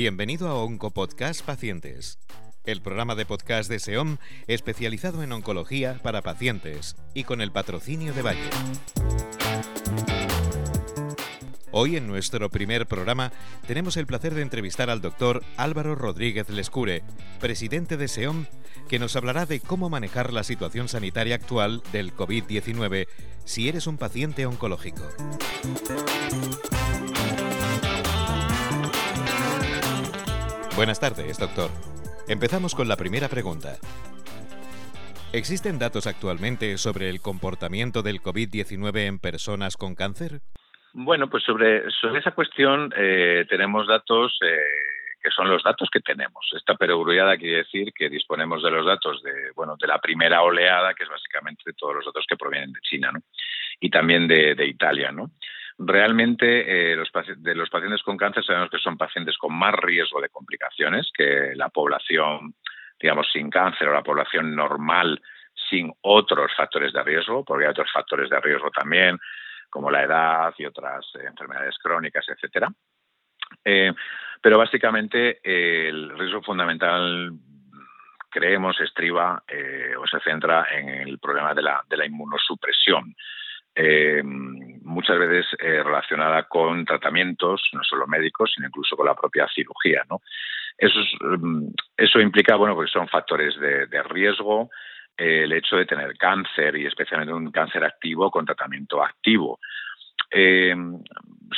Bienvenido a Oncopodcast Pacientes, el programa de podcast de SEOM especializado en oncología para pacientes y con el patrocinio de Valle. Hoy en nuestro primer programa tenemos el placer de entrevistar al doctor Álvaro Rodríguez Lescure, presidente de SEOM, que nos hablará de cómo manejar la situación sanitaria actual del COVID-19 si eres un paciente oncológico. Buenas tardes, doctor. Empezamos con la primera pregunta. ¿Existen datos actualmente sobre el comportamiento del COVID-19 en personas con cáncer? Bueno, pues sobre, sobre esa cuestión eh, tenemos datos eh, que son los datos que tenemos. Esta perogrullada quiere decir que disponemos de los datos de, bueno, de la primera oleada, que es básicamente todos los datos que provienen de China, ¿no? Y también de, de Italia, ¿no? Realmente, eh, los, de los pacientes con cáncer sabemos que son pacientes con más riesgo de complicaciones que la población, digamos, sin cáncer o la población normal sin otros factores de riesgo, porque hay otros factores de riesgo también, como la edad y otras eh, enfermedades crónicas, etcétera. Eh, pero básicamente el riesgo fundamental creemos estriba eh, o se centra en el problema de la inmunosupresión. Muchas veces relacionada con tratamientos, no solo médicos, sino incluso con la propia cirugía. ¿no? Eso, mm, eso implica, bueno, porque son factores de, riesgo, el hecho de tener cáncer y especialmente un cáncer activo con tratamiento activo. Eh,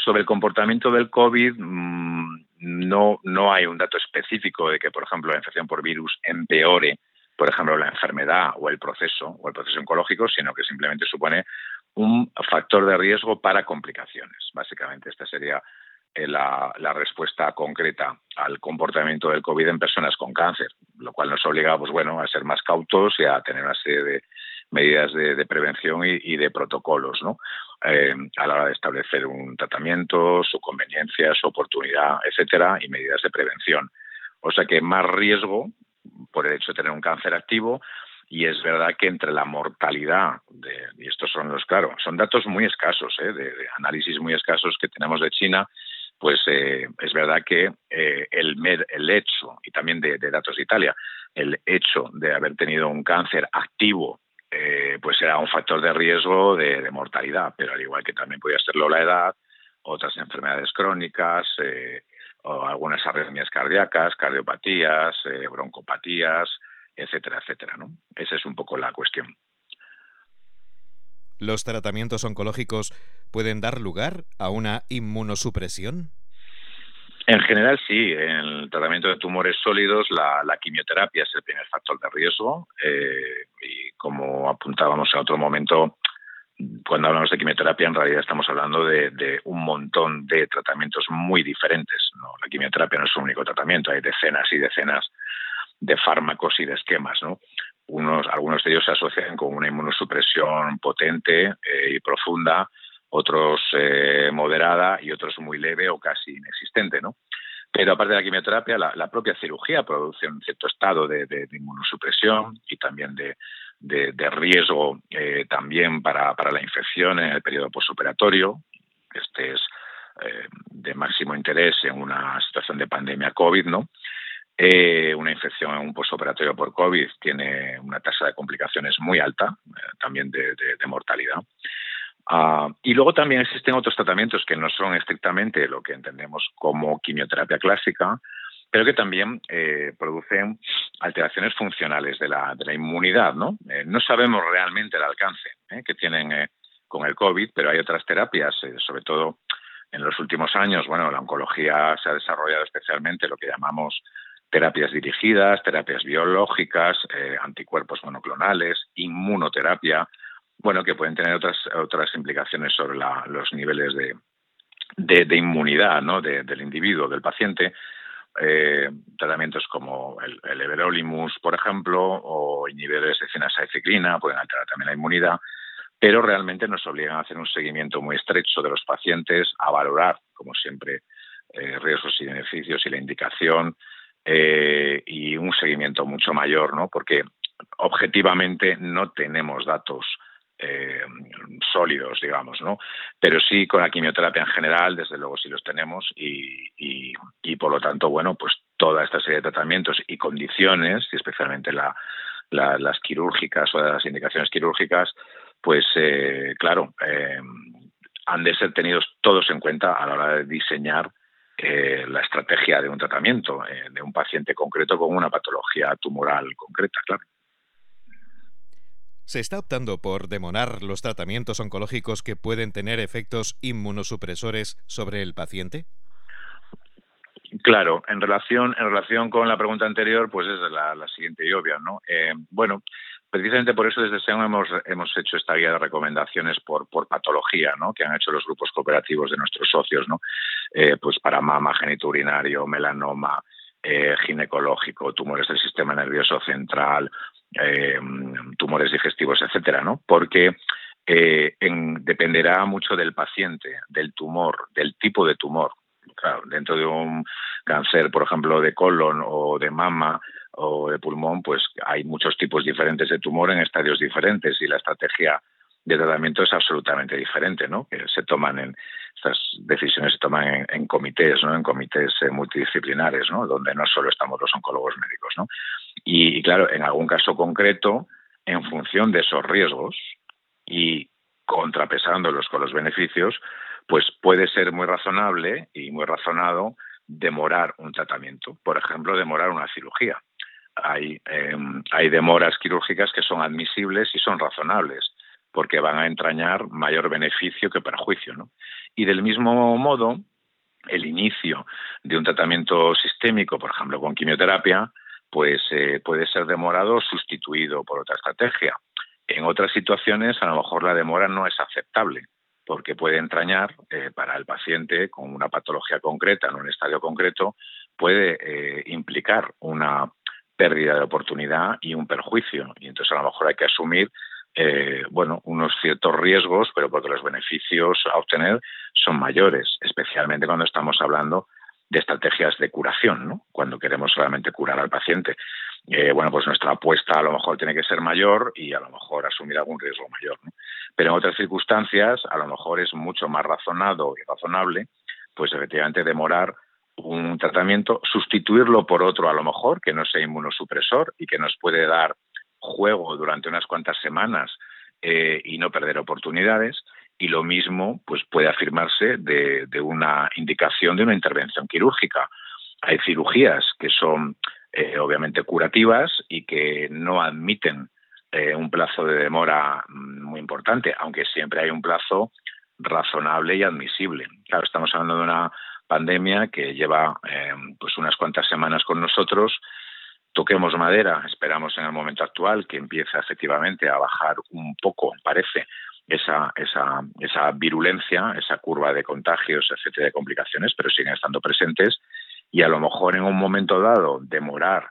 sobre el comportamiento del COVID, mm, no, no hay un dato específico de que, por ejemplo, la infección por virus empeore, por ejemplo, la enfermedad o el proceso o el proceso oncológico, sino que simplemente supone un factor de riesgo para complicaciones. Básicamente, esta sería eh, la, respuesta concreta al comportamiento del COVID en personas con cáncer, lo cual nos obliga pues, bueno, a ser más cautos y a tener una serie de medidas de, prevención y, de protocolos ¿no? Eh, a la hora de establecer un tratamiento, su conveniencia, su oportunidad, etcétera, y medidas de prevención. O sea que más riesgo por el hecho de tener un cáncer activo, y es verdad que entre la mortalidad, de, y estos son los, claro, son datos muy escasos, ¿eh? de, análisis muy escasos que tenemos de China, pues eh, es verdad que eh, el, el hecho, y también de, datos de Italia, el hecho de haber tenido un cáncer activo, eh, pues era un factor de riesgo de, mortalidad, pero al igual que también podía serlo la edad, otras enfermedades crónicas, o algunas arritmias cardíacas, cardiopatías, broncopatías, etcétera, etcétera. ¿no? Esa es un poco la cuestión. ¿Los tratamientos oncológicos pueden dar lugar a una inmunosupresión? En general, sí. En el tratamiento de tumores sólidos, la, quimioterapia es el primer factor de riesgo. Eh, y como apuntábamos en otro momento, cuando hablamos de quimioterapia, en realidad estamos hablando de, un montón de tratamientos muy diferentes. ¿no? La quimioterapia no es un único tratamiento, hay decenas y decenas de fármacos y de esquemas. ¿no? Unos, algunos de ellos se asocian con una inmunosupresión potente eh, y profunda, otros eh, moderada y otros muy leve o casi inexistente, ¿no? Pero aparte de la quimioterapia, la, propia cirugía produce un cierto estado de, inmunosupresión y también de, riesgo eh, también para, para, la infección en el periodo postoperatorio. Este es de máximo interés en una situación de pandemia COVID, ¿no? Eh, una infección en un postoperatorio por COVID tiene una tasa de complicaciones muy alta, eh, también de, mortalidad. Ah, y luego también existen otros tratamientos que no son estrictamente lo que entendemos como quimioterapia clásica, pero que también eh, producen alteraciones funcionales de la, de la inmunidad. ¿no? no sabemos realmente el alcance que tienen con el COVID, pero hay otras terapias, sobre todo en los últimos años, bueno, la oncología se ha desarrollado especialmente lo que llamamos terapias dirigidas, terapias biológicas, eh, anticuerpos monoclonales, inmunoterapia, bueno, que pueden tener otras, otras implicaciones sobre los niveles de, de, inmunidad ¿no? del individuo, del paciente. Eh, tratamientos como el, el, everolimus, por ejemplo, o inhibidores de ciclina pueden alterar también la inmunidad, pero realmente nos obligan a hacer un seguimiento muy estrecho de los pacientes, a valorar, como siempre, eh, riesgos y beneficios y la indicación, eh, y un seguimiento mucho mayor, ¿no? Porque objetivamente no tenemos datos eh, sólidos, digamos, ¿no? Pero sí con la quimioterapia en general, desde luego sí los tenemos y, por lo tanto, bueno, pues toda esta serie de tratamientos y condiciones, y especialmente la, las quirúrgicas o las indicaciones quirúrgicas, pues eh, claro, eh, han de ser tenidos todos en cuenta a la hora de diseñar eh, la estrategia de un tratamiento de un paciente concreto con una patología tumoral concreta, claro. ¿Se está optando por demorar los tratamientos oncológicos que pueden tener efectos inmunosupresores sobre el paciente? Claro, en relación, en relación con la pregunta anterior, pues es la, siguiente y obvia, ¿no? Eh, bueno, precisamente por eso desde SEON hemos, hemos hecho esta guía de recomendaciones por, por patología, ¿no? Que han hecho los grupos cooperativos de nuestros socios, ¿no? Eh, pues para mama, genitourinario, melanoma, eh, ginecológico, tumores del sistema nervioso central, tumores digestivos, etcétera, ¿no? Porque dependerá mucho del paciente, del tumor, del tipo de tumor dentro de un cáncer, por ejemplo, de colon o de mama o de pulmón, pues hay muchos tipos diferentes de tumor en estadios diferentes y la estrategia de tratamiento es absolutamente diferente, ¿no? Que se toman en estas decisiones se toman en, comités, ¿no? En comités eh, multidisciplinares, ¿no? Donde no solo estamos los oncólogos médicos, ¿no? Y, y claro, en algún caso concreto, en función de esos riesgos y contrapesándolos con los beneficios, pues puede ser muy razonable y muy razonado demorar un tratamiento, por ejemplo, demorar una cirugía. Hay, em, hay demoras quirúrgicas que son admisibles y son razonables, porque van a entrañar mayor beneficio que perjuicio. ¿no? Y del mismo modo, el inicio de un tratamiento sistémico, por ejemplo, con quimioterapia, pues eh, puede ser demorado o sustituido por otra estrategia. En otras situaciones, a lo mejor la demora no es aceptable porque puede entrañar eh, para el paciente con una patología concreta en un estadio concreto, puede eh, implicar una pérdida de oportunidad y un perjuicio. Y entonces a lo mejor hay que asumir eh, bueno, unos ciertos riesgos, pero porque los beneficios a obtener son mayores, especialmente cuando estamos hablando de estrategias de curación, ¿no? cuando queremos realmente curar al paciente. Eh, bueno, pues nuestra apuesta a lo mejor tiene que ser mayor y a lo mejor asumir algún riesgo mayor. Pero en otras circunstancias, a lo mejor es mucho más razonado y razonable, pues efectivamente demorar un tratamiento, sustituirlo por otro a lo mejor que no sea inmunosupresor y que nos puede dar juego durante unas cuantas semanas eh, y no perder oportunidades. Y lo mismo pues puede afirmarse de, una indicación de una intervención quirúrgica. Hay cirugías que son eh, obviamente curativas y que no admiten eh, un plazo de demora mm, muy importante, aunque siempre hay un plazo razonable y admisible. Claro, estamos hablando de una pandemia que lleva eh, pues unas cuantas semanas con nosotros. Toquemos madera, esperamos en el momento actual que empiece efectivamente a bajar un poco, parece, esa, esa, esa virulencia, esa curva de contagios, etcétera, de complicaciones, pero siguen estando presentes y a lo mejor en un momento dado demorar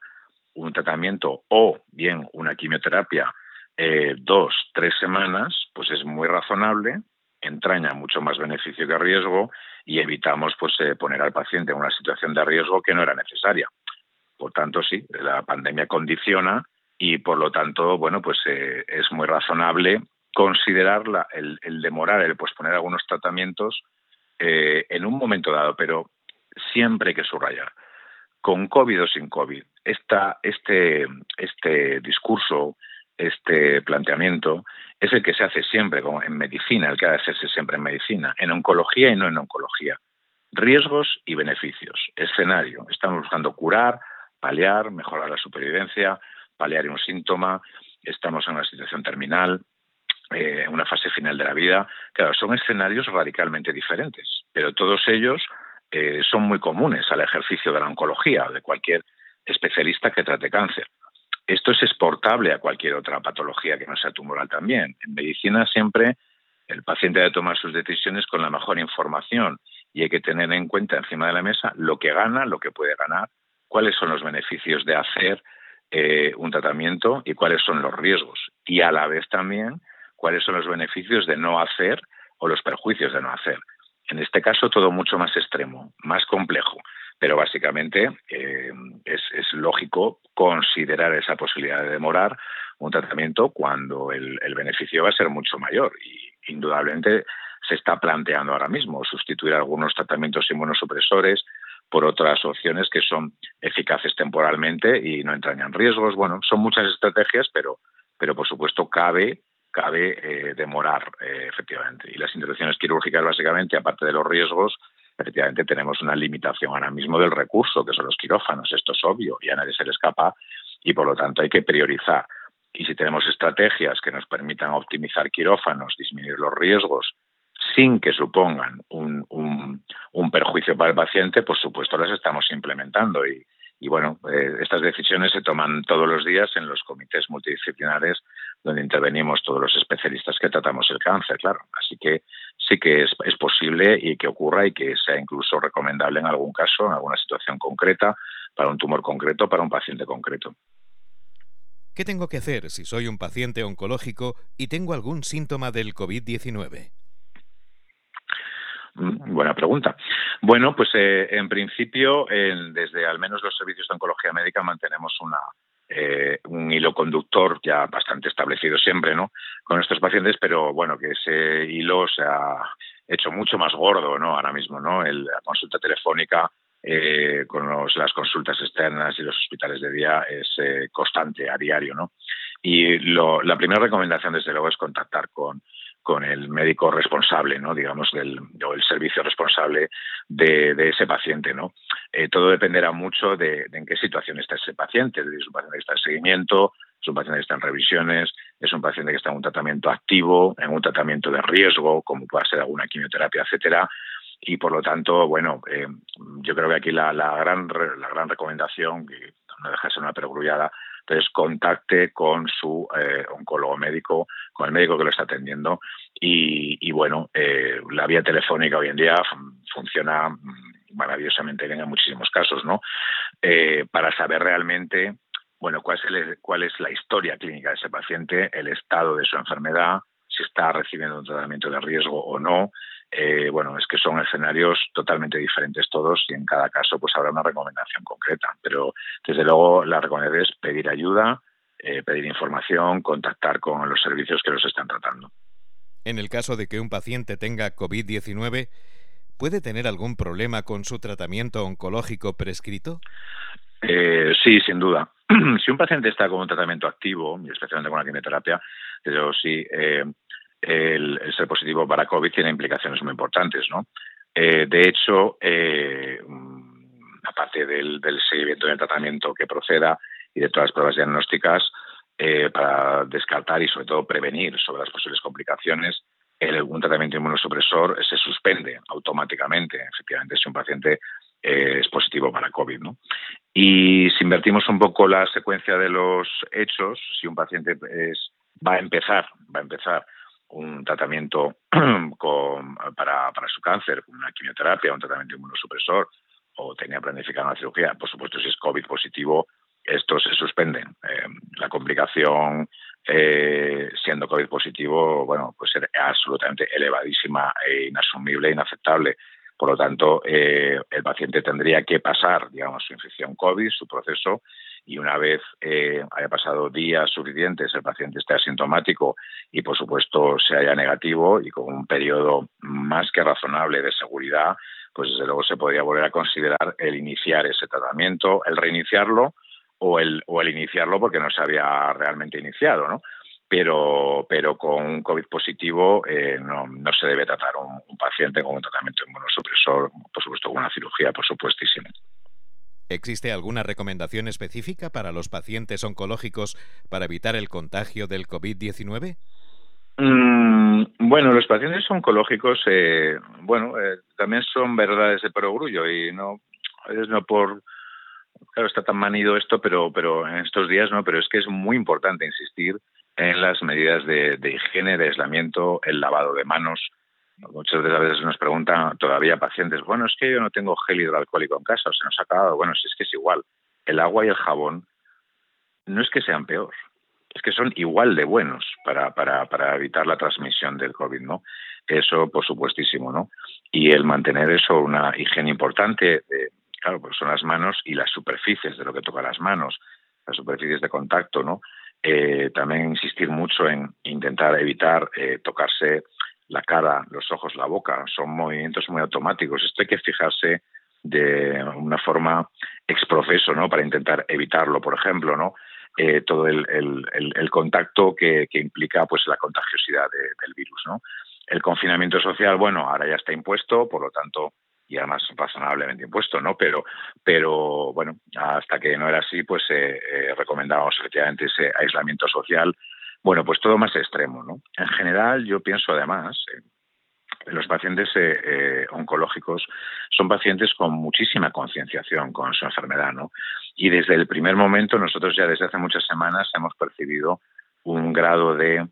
un tratamiento o bien una quimioterapia eh, dos, tres semanas, pues es muy razonable, entraña mucho más beneficio que riesgo y evitamos pues eh, poner al paciente en una situación de riesgo que no era necesaria. Por tanto, sí, la pandemia condiciona y por lo tanto, bueno, pues eh, es muy razonable considerar el, el, demorar, el posponer algunos tratamientos en un momento dado, pero siempre hay que subrayar, con COVID o sin COVID, esta, este, este discurso, este planteamiento, es el que se hace siempre como en medicina, el que ha de hacerse siempre en medicina, en oncología y no en oncología. Riesgos y beneficios. Escenario. Estamos buscando curar, paliar, mejorar la supervivencia, paliar un síntoma, estamos en una situación terminal, eh, en una fase final de la vida. Claro, son escenarios radicalmente diferentes, pero todos ellos eh, son muy comunes al ejercicio de la oncología de cualquier especialista que trate cáncer. Esto es exportable a cualquier otra patología que no sea tumoral también. En medicina siempre el paciente debe tomar sus decisiones con la mejor información y hay que tener en cuenta encima de la mesa lo que gana, lo que puede ganar, cuáles son los beneficios de hacer eh, un tratamiento y cuáles son los riesgos. Y a la vez también cuáles son los beneficios de no hacer o los perjuicios de no hacer. En este caso todo mucho más extremo, más complejo, pero básicamente eh, es, lógico considerar esa posibilidad de demorar un tratamiento cuando el, beneficio va a ser mucho mayor y indudablemente se está planteando ahora mismo sustituir algunos tratamientos inmunosupresores por otras opciones que son eficaces temporalmente y no entrañan riesgos. Bueno, son muchas estrategias, pero, pero por supuesto cabe cabe eh, demorar eh, efectivamente. Y las intervenciones quirúrgicas, básicamente, aparte de los riesgos, efectivamente tenemos una limitación ahora mismo del recurso, que son los quirófanos. Esto es obvio y a nadie se le escapa y por lo tanto hay que priorizar. Y si tenemos estrategias que nos permitan optimizar quirófanos, disminuir los riesgos, sin que supongan un, un, perjuicio para el paciente, por supuesto las estamos implementando. Y, bueno, eh, estas decisiones se toman todos los días en los comités multidisciplinares donde intervenimos todos los especialistas que tratamos el cáncer, claro. Así que sí que es, es, posible y que ocurra y que sea incluso recomendable en algún caso, en alguna situación concreta, para un tumor concreto, para un paciente concreto. ¿Qué tengo que hacer si soy un paciente oncológico y tengo algún síntoma del COVID-19? Mm, buena pregunta. Bueno, pues eh, en principio, desde al menos los servicios de oncología médica mantenemos una, eh, un hilo conductor ya bastante establecido siempre, ¿no? Con estos pacientes, pero bueno, que ese hilo se ha hecho mucho más gordo, ¿no? Ahora mismo, ¿no? la consulta telefónica eh, con las consultas externas y los hospitales de día es eh, constante a diario, ¿no? Y la primera recomendación, desde luego, es contactar con con el médico responsable, ¿no? digamos, del, o el servicio responsable de, ese paciente. ¿no? Eh, todo dependerá mucho de, en qué situación está ese paciente. Es un paciente que está en seguimiento, es un paciente que está en revisiones, es un paciente que está en un tratamiento activo, en un tratamiento de riesgo, como pueda ser alguna quimioterapia, etcétera. Y por lo tanto, bueno, eh, yo creo que aquí la, gran, la gran recomendación, que no deja de ser una perogrullada, entonces contacte con su eh, oncólogo médico, con el médico que lo está atendiendo y, bueno, eh, la vía telefónica hoy en día funciona maravillosamente bien en muchísimos casos, ¿no? Eh, para saber realmente, bueno, cuál es, cuál es la historia clínica de ese paciente, el estado de su enfermedad, si está recibiendo un tratamiento de riesgo o no, eh, bueno, es que son escenarios totalmente diferentes todos y en cada caso pues habrá una recomendación concreta. Pero desde luego la recomendación es pedir ayuda, eh, pedir información, contactar con los servicios que los están tratando. En el caso de que un paciente tenga COVID-19, ¿puede tener algún problema con su tratamiento oncológico prescrito? Eh, sí, sin duda. si un paciente está con un tratamiento activo, y especialmente con la quimioterapia, pero sí, el, ser positivo para COVID tiene implicaciones muy importantes, ¿no? Eh, de hecho, eh, mm, aparte del, seguimiento del tratamiento que proceda y de todas las pruebas diagnósticas, eh, para descartar y sobre todo prevenir sobre las posibles complicaciones, el, un tratamiento inmunosupresor se suspende automáticamente, efectivamente, si un paciente es positivo para COVID. ¿no? Y si invertimos un poco la secuencia de los hechos, si un paciente es, va a empezar, va a empezar un tratamiento para, su cáncer, una quimioterapia, un tratamiento inmunosupresor o tenía planificada una cirugía, por supuesto, si es COVID positivo, estos se suspenden. Eh, la complicación eh, siendo COVID positivo, bueno, pues ser absolutamente elevadísima e inasumible inaceptable. Por lo tanto, eh, el paciente tendría que pasar, digamos, su infección COVID, su proceso, y una vez eh, haya pasado días suficientes, el paciente esté asintomático y, por supuesto, se haya negativo y con un periodo más que razonable de seguridad, pues desde luego se podría volver a considerar el iniciar ese tratamiento, el reiniciarlo o el, o el iniciarlo porque no se había realmente iniciado, ¿no? Pero, pero con un COVID positivo eh, no, no, se debe tratar un, un paciente con un tratamiento inmunosupresor, por supuesto con una cirugía, por supuestísimo. ¿Existe alguna recomendación específica para los pacientes oncológicos para evitar el contagio del COVID-19? Mm, bueno, los pacientes oncológicos, eh, bueno, eh, también son verdades de perogrullo y no es no por claro está tan manido esto, pero pero en estos días no, pero es que es muy importante insistir en las medidas de higiene, de aislamiento, el lavado de manos, Muchas veces nos preguntan todavía pacientes, bueno, es que yo no tengo gel hidroalcohólico en casa, o se nos ha acabado. Bueno, si es que es igual. El agua y el jabón no es que sean peor, es que son igual de buenos para, para, para evitar la transmisión del COVID, ¿no? Eso, por supuestísimo, ¿no? Y el mantener eso, una higiene importante, claro, pues son las manos y las superficies de lo que toca las manos, las superficies de contacto, ¿no? también insistir mucho en intentar evitar tocarse la cara, los ojos, la boca. Son movimientos muy automáticos. Esto hay que fijarse de una forma exprofeso, ¿no? Para intentar evitarlo, por ejemplo, ¿no? Eh, todo el, el, contacto que, que, implica pues la contagiosidad del virus, ¿no? El confinamiento social, bueno, ahora ya está impuesto, por lo tanto, y además razonablemente impuesto, ¿no? Pero, pero bueno, hasta que no era así, pues eh, eh recomendábamos efectivamente ese aislamiento social. Bueno, pues todo más extremo, ¿no? En general, yo pienso además, los pacientes eh, eh, oncológicos son pacientes con muchísima concienciación con su enfermedad, ¿no? Y desde el primer momento, nosotros ya desde hace muchas semanas hemos percibido un grado de,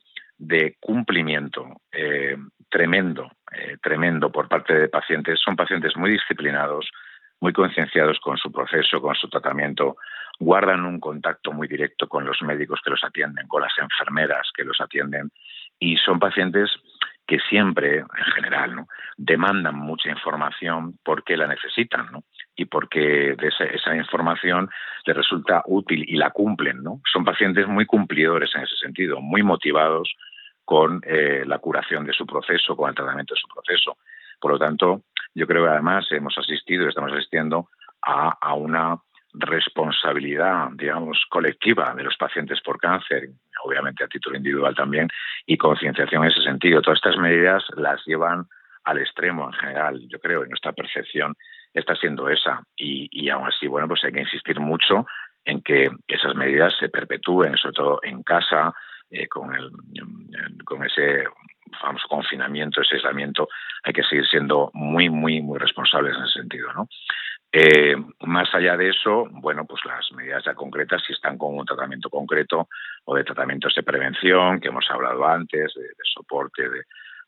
cumplimiento eh, tremendo, tremendo por parte de pacientes. Son pacientes muy disciplinados, muy concienciados con su proceso, con su tratamiento, guardan un contacto muy directo con los médicos que los atienden, con las enfermeras que los atienden, y son pacientes que siempre, en general, ¿no? demandan mucha información porque la necesitan, ¿no? Y porque esa, esa, información les resulta útil y la cumplen, ¿no? Son pacientes muy cumplidores en ese sentido, muy motivados con eh, la curación de su proceso, con el tratamiento de su proceso. Por lo tanto, yo creo que además hemos asistido y estamos asistiendo a, a una responsabilidad, digamos, colectiva de los pacientes por cáncer, obviamente a título individual también, y concienciación en ese sentido. Todas estas medidas las llevan al extremo en general, yo creo, y nuestra percepción está siendo esa. Y, y aún así, bueno, pues hay que insistir mucho en que esas medidas se perpetúen, sobre todo en casa, eh, con, el, con ese famoso confinamiento, ese aislamiento, hay que seguir siendo muy, muy, muy responsables en ese sentido, ¿no? Eh, más allá de eso, bueno, pues las medidas ya concretas, si están con un tratamiento concreto o de tratamientos de prevención, que hemos hablado antes, de, soporte, de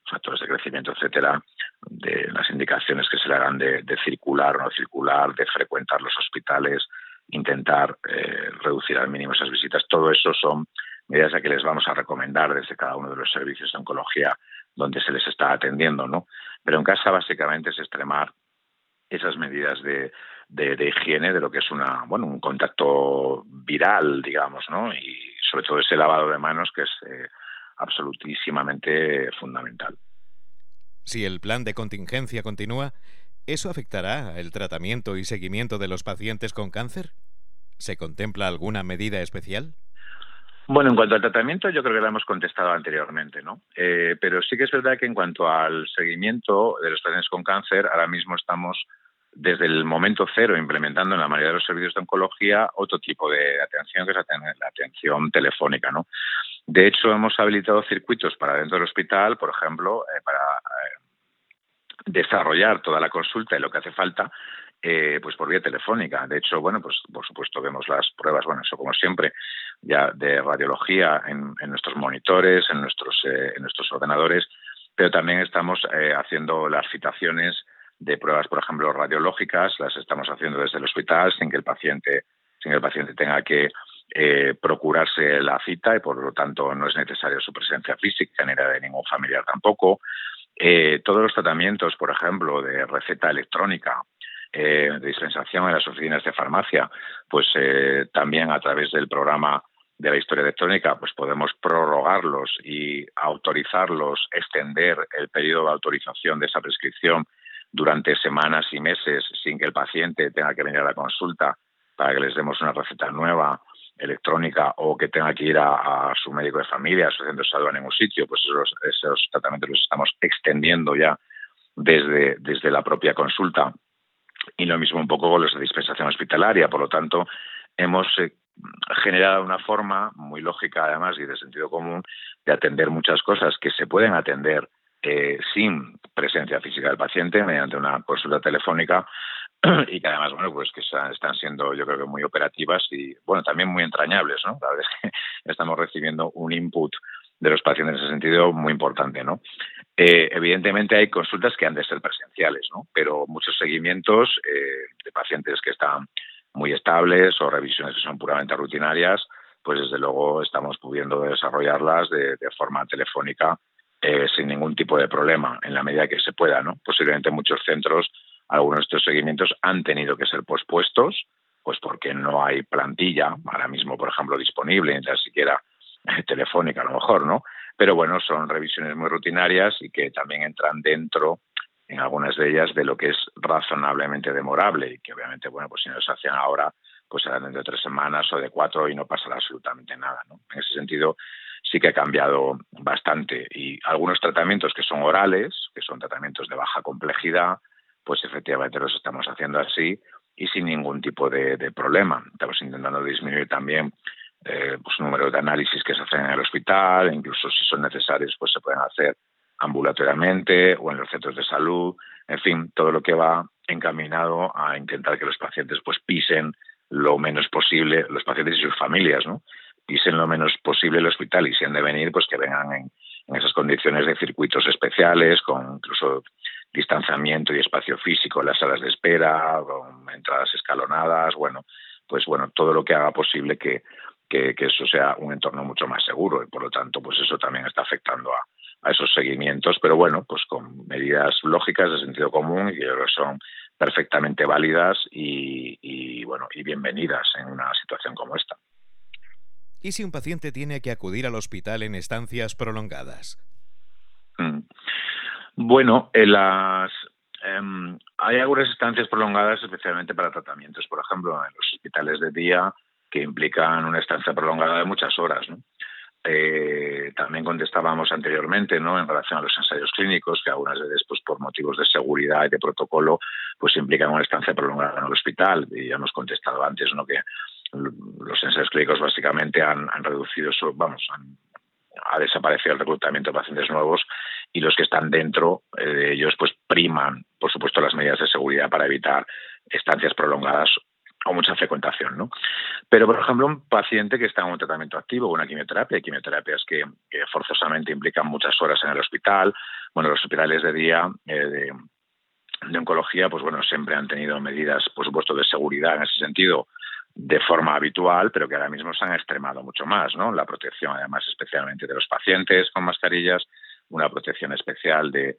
factores de crecimiento, etcétera, de las indicaciones que se le harán de, circular o no circular, de frecuentar los hospitales, intentar eh, reducir al mínimo esas visitas, todo eso son medidas que les vamos a recomendar desde cada uno de los servicios de oncología donde se les está atendiendo, ¿no? Pero en casa básicamente es extremar esas medidas de, de, higiene de lo que es una bueno un contacto viral digamos no y sobre todo ese lavado de manos que es eh, absolutísimamente fundamental. Si el plan de contingencia continúa eso afectará el tratamiento y seguimiento de los pacientes con cáncer se contempla alguna medida especial bueno, en cuanto al tratamiento, yo creo que lo hemos contestado anteriormente, ¿no? Eh, pero sí que es verdad que en cuanto al seguimiento de los pacientes con cáncer, ahora mismo estamos desde el momento cero implementando en la mayoría de los servicios de oncología otro tipo de atención que es la atención telefónica, ¿no? De hecho, hemos habilitado circuitos para dentro del hospital, por ejemplo, eh, para eh, desarrollar toda la consulta y lo que hace falta eh, pues por vía telefónica. De hecho, bueno, pues por supuesto vemos las pruebas, bueno, eso como siempre, ya de radiología en, nuestros monitores, en nuestros, en nuestros ordenadores, pero también estamos haciendo las citaciones de pruebas, por ejemplo, radiológicas, las estamos haciendo desde el hospital sin que el paciente, sin que el paciente tenga que procurarse la cita y por lo tanto no es necesaria su presencia física ni la de ningún familiar tampoco. todos los tratamientos, por ejemplo, de receta electrónica eh, de dispensación en las oficinas de farmacia, pues eh, también a través del programa de la historia electrónica, pues podemos prorrogarlos y autorizarlos, extender el periodo de autorización de esa prescripción durante semanas y meses sin que el paciente tenga que venir a la consulta para que les demos una receta nueva electrónica o que tenga que ir a, su médico de familia, a su centro de salud en un sitio, pues esos, esos tratamientos los estamos extendiendo ya desde, desde la propia consulta y lo mismo un poco con los de dispensación hospitalaria. Por lo tanto, hemos eh, generado una forma muy lógica, además, y de sentido común, de atender muchas cosas que se pueden atender sin presencia física del paciente mediante una consulta telefónica y que además, bueno, pues que están siendo yo creo que muy operativas y, bueno, también muy entrañables, ¿no? Verdad es que estamos recibiendo un input de los pacientes en ese sentido muy importante, ¿no? Eh, evidentemente hay consultas que han de ser presenciales, ¿no? Pero muchos seguimientos eh, de pacientes que están muy estables o revisiones que son puramente rutinarias, pues desde luego estamos pudiendo desarrollarlas de, forma telefónica eh, sin ningún tipo de problema, en la medida que se pueda, ¿no? Posiblemente muchos centros, algunos de estos seguimientos han tenido que ser pospuestos, pues porque no hay plantilla ahora mismo, por ejemplo, disponible, ni tan siquiera telefónica a lo mejor, ¿no? Pero bueno, son revisiones muy rutinarias y que también entran dentro en algunas de ellas de lo que es razonablemente demorable y que obviamente, bueno, pues si no se hacen ahora, pues serán dentro de tres semanas o de cuatro y no pasará absolutamente nada, ¿no? En ese sentido, sí que ha cambiado bastante y algunos tratamientos que son orales, que son tratamientos de baja complejidad, pues efectivamente los estamos haciendo así y sin ningún tipo de, problema. Estamos intentando disminuir también eh, pues, número de análisis que se hacen en el hospital, incluso si son necesarios, pues se pueden hacer ambulatoriamente o en los centros de salud, en fin, todo lo que va encaminado a intentar que los pacientes pues pisen lo menos posible, los pacientes y sus familias, ¿no? Pisen lo menos posible el hospital y si han de venir, pues que vengan en, esas condiciones de circuitos especiales, con incluso distanciamiento y espacio físico en las salas de espera, con entradas escalonadas, bueno, pues bueno, todo lo que haga posible que, que, eso sea un entorno mucho más seguro y por lo tanto, pues eso también está afectando a, esos seguimientos, pero bueno, pues con medidas lógicas de sentido común y que yo creo que son perfectamente válidas y, y bueno y bienvenidas en una situación como esta. ¿Y si un paciente tiene que acudir al hospital en estancias prolongadas? Mm. Bueno, en las em, hay algunas estancias prolongadas especialmente para tratamientos, por ejemplo, en los hospitales de día que implican una estancia prolongada de muchas horas. Eh, también contestábamos anteriormente ¿no? en relación a los ensayos clínicos que algunas veces pues, por motivos de seguridad y de protocolo pues implican una estancia prolongada en el hospital y ya hemos contestado antes ¿no? que los ensayos clínicos básicamente han, reducido vamos han ha desaparecido el reclutamiento de pacientes nuevos y los que están dentro eh, de ellos pues priman, por supuesto, las medidas de seguridad para evitar estancias prolongadas o mucha frecuentación, ¿no? Pero, por ejemplo, un paciente que está en un tratamiento activo, una quimioterapia, hay quimioterapias que, forzosamente implican muchas horas en el hospital, bueno, los hospitales de día eh, de oncología, pues bueno, siempre han tenido medidas, por supuesto, de seguridad en ese sentido, de forma habitual, pero que ahora mismo se han extremado mucho más, ¿no? La protección, además, especialmente de los pacientes con mascarillas, una protección especial de,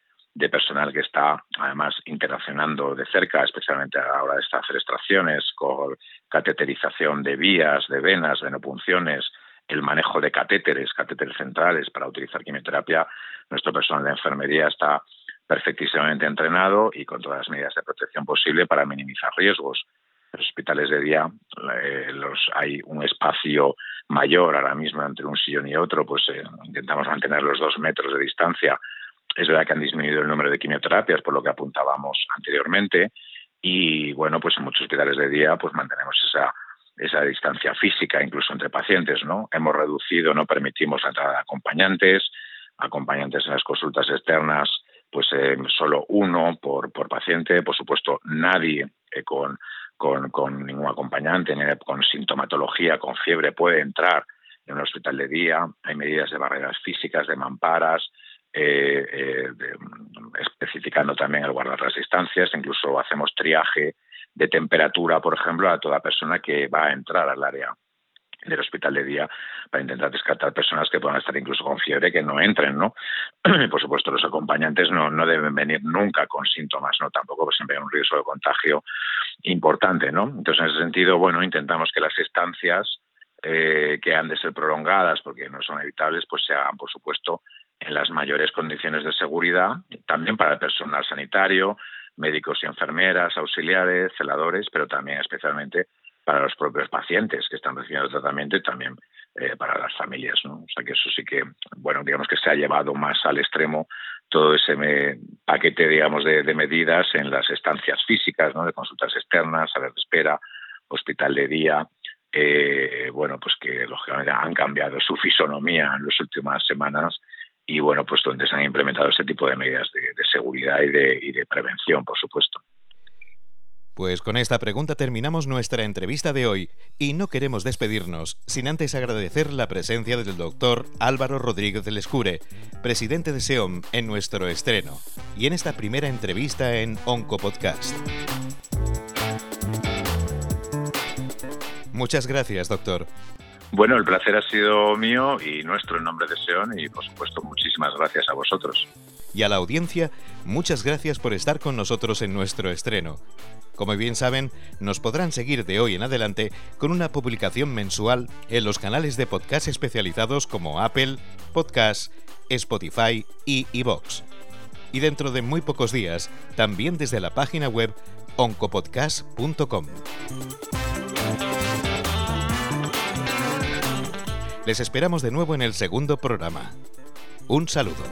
personal que está, además, interaccionando de cerca, especialmente a la hora de hacer extracciones, con cateterización de vías, de venas, venopunciones, el manejo de catéteres, catéteres centrales para utilizar quimioterapia. Nuestro personal de enfermería está perfectísimamente entrenado y con todas las medidas de protección posible para minimizar riesgos los hospitales de día eh, los hay un espacio mayor ahora mismo entre un sillón y otro, pues eh, intentamos mantener los dos metros de distancia. Es verdad que han disminuido el número de quimioterapias, por lo que apuntábamos anteriormente, y bueno, pues en muchos hospitales de día pues mantenemos esa esa distancia física incluso entre pacientes, ¿no? Hemos reducido, no permitimos la entrada de acompañantes, acompañantes en las consultas externas, pues eh, solo uno por, por paciente, por supuesto nadie con con, ningún acompañante, con sintomatología, con fiebre, puede entrar en un hospital de día. Hay medidas de barreras físicas, de mamparas, eh, eh, especificando también el guardar las distancias. Incluso hacemos triaje de temperatura, por ejemplo, a toda persona que va a entrar al área del hospital de día para intentar descartar personas que puedan estar incluso con fiebre que no entren, ¿no? Por supuesto, los acompañantes no, no deben venir nunca con síntomas, ¿no? Tampoco pues, siempre hay un riesgo de contagio importante, ¿no? Entonces, en ese sentido, bueno, intentamos que las estancias eh, que han de ser prolongadas, porque no son evitables, pues se hagan, por supuesto, en las mayores condiciones de seguridad, también para el personal sanitario, médicos y enfermeras, auxiliares, celadores, pero también especialmente para los propios pacientes que están recibiendo tratamiento y también eh, para las familias. ¿no? O sea que eso sí que, bueno, digamos que se ha llevado más al extremo todo ese paquete, digamos, de, medidas en las estancias físicas, ¿no? de consultas externas, salas de espera, hospital de día, eh, bueno, pues que lógicamente han cambiado su fisonomía en las últimas semanas y bueno, pues donde se han implementado ese tipo de medidas de, seguridad y de prevención, por supuesto. Pues con esta pregunta terminamos nuestra entrevista de hoy y no queremos despedirnos sin antes agradecer la presencia del doctor Álvaro Rodríguez del Escure, presidente de SEOM, en nuestro estreno y en esta primera entrevista en Oncopodcast. Muchas gracias, doctor. Bueno, el placer ha sido mío y nuestro en nombre de SEOM y por supuesto muchísimas gracias a vosotros. Y a la audiencia, muchas gracias por estar con nosotros en nuestro estreno. Como bien saben, nos podrán seguir de hoy en adelante con una publicación mensual en los canales de podcast especializados como Apple, Podcast, Spotify y iVoox. Y dentro de muy pocos días, también desde la página web oncopodcast.com. Les esperamos de nuevo en el segundo programa. Un saludo.